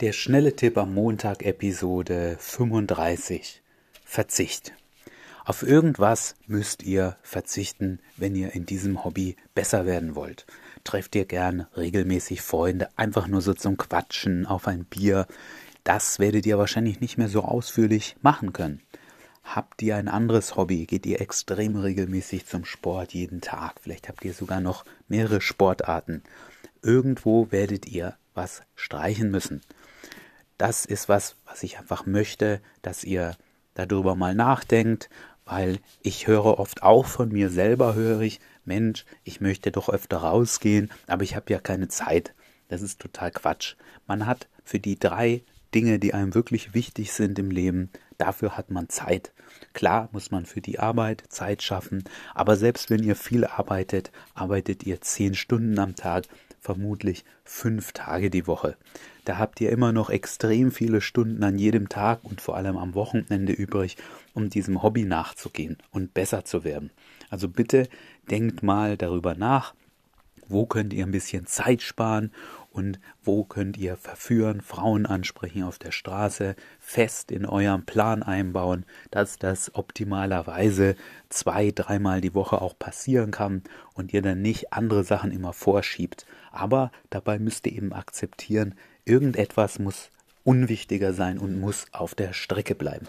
Der schnelle Tipp am Montag, Episode 35. Verzicht. Auf irgendwas müsst ihr verzichten, wenn ihr in diesem Hobby besser werden wollt. Trefft ihr gern regelmäßig Freunde, einfach nur so zum Quatschen auf ein Bier. Das werdet ihr wahrscheinlich nicht mehr so ausführlich machen können. Habt ihr ein anderes Hobby? Geht ihr extrem regelmäßig zum Sport jeden Tag? Vielleicht habt ihr sogar noch mehrere Sportarten. Irgendwo werdet ihr was streichen müssen das ist was, was ich einfach möchte, dass ihr darüber mal nachdenkt, weil ich höre oft auch von mir selber, höre ich, Mensch, ich möchte doch öfter rausgehen, aber ich habe ja keine Zeit. Das ist total Quatsch. Man hat für die drei Dinge, die einem wirklich wichtig sind im Leben, dafür hat man Zeit. Klar muss man für die Arbeit Zeit schaffen, aber selbst wenn ihr viel arbeitet, arbeitet ihr zehn Stunden am Tag, vermutlich fünf Tage die Woche. Da habt ihr immer noch extrem viele Stunden an jedem Tag und vor allem am Wochenende übrig, um diesem Hobby nachzugehen und besser zu werden. Also bitte denkt mal darüber nach, wo könnt ihr ein bisschen Zeit sparen und wo könnt ihr verführen, Frauen ansprechen auf der Straße, fest in eurem Plan einbauen, dass das optimalerweise zwei, dreimal die Woche auch passieren kann und ihr dann nicht andere Sachen immer vorschiebt. Aber dabei müsst ihr eben akzeptieren, irgendetwas muss unwichtiger sein und muss auf der Strecke bleiben.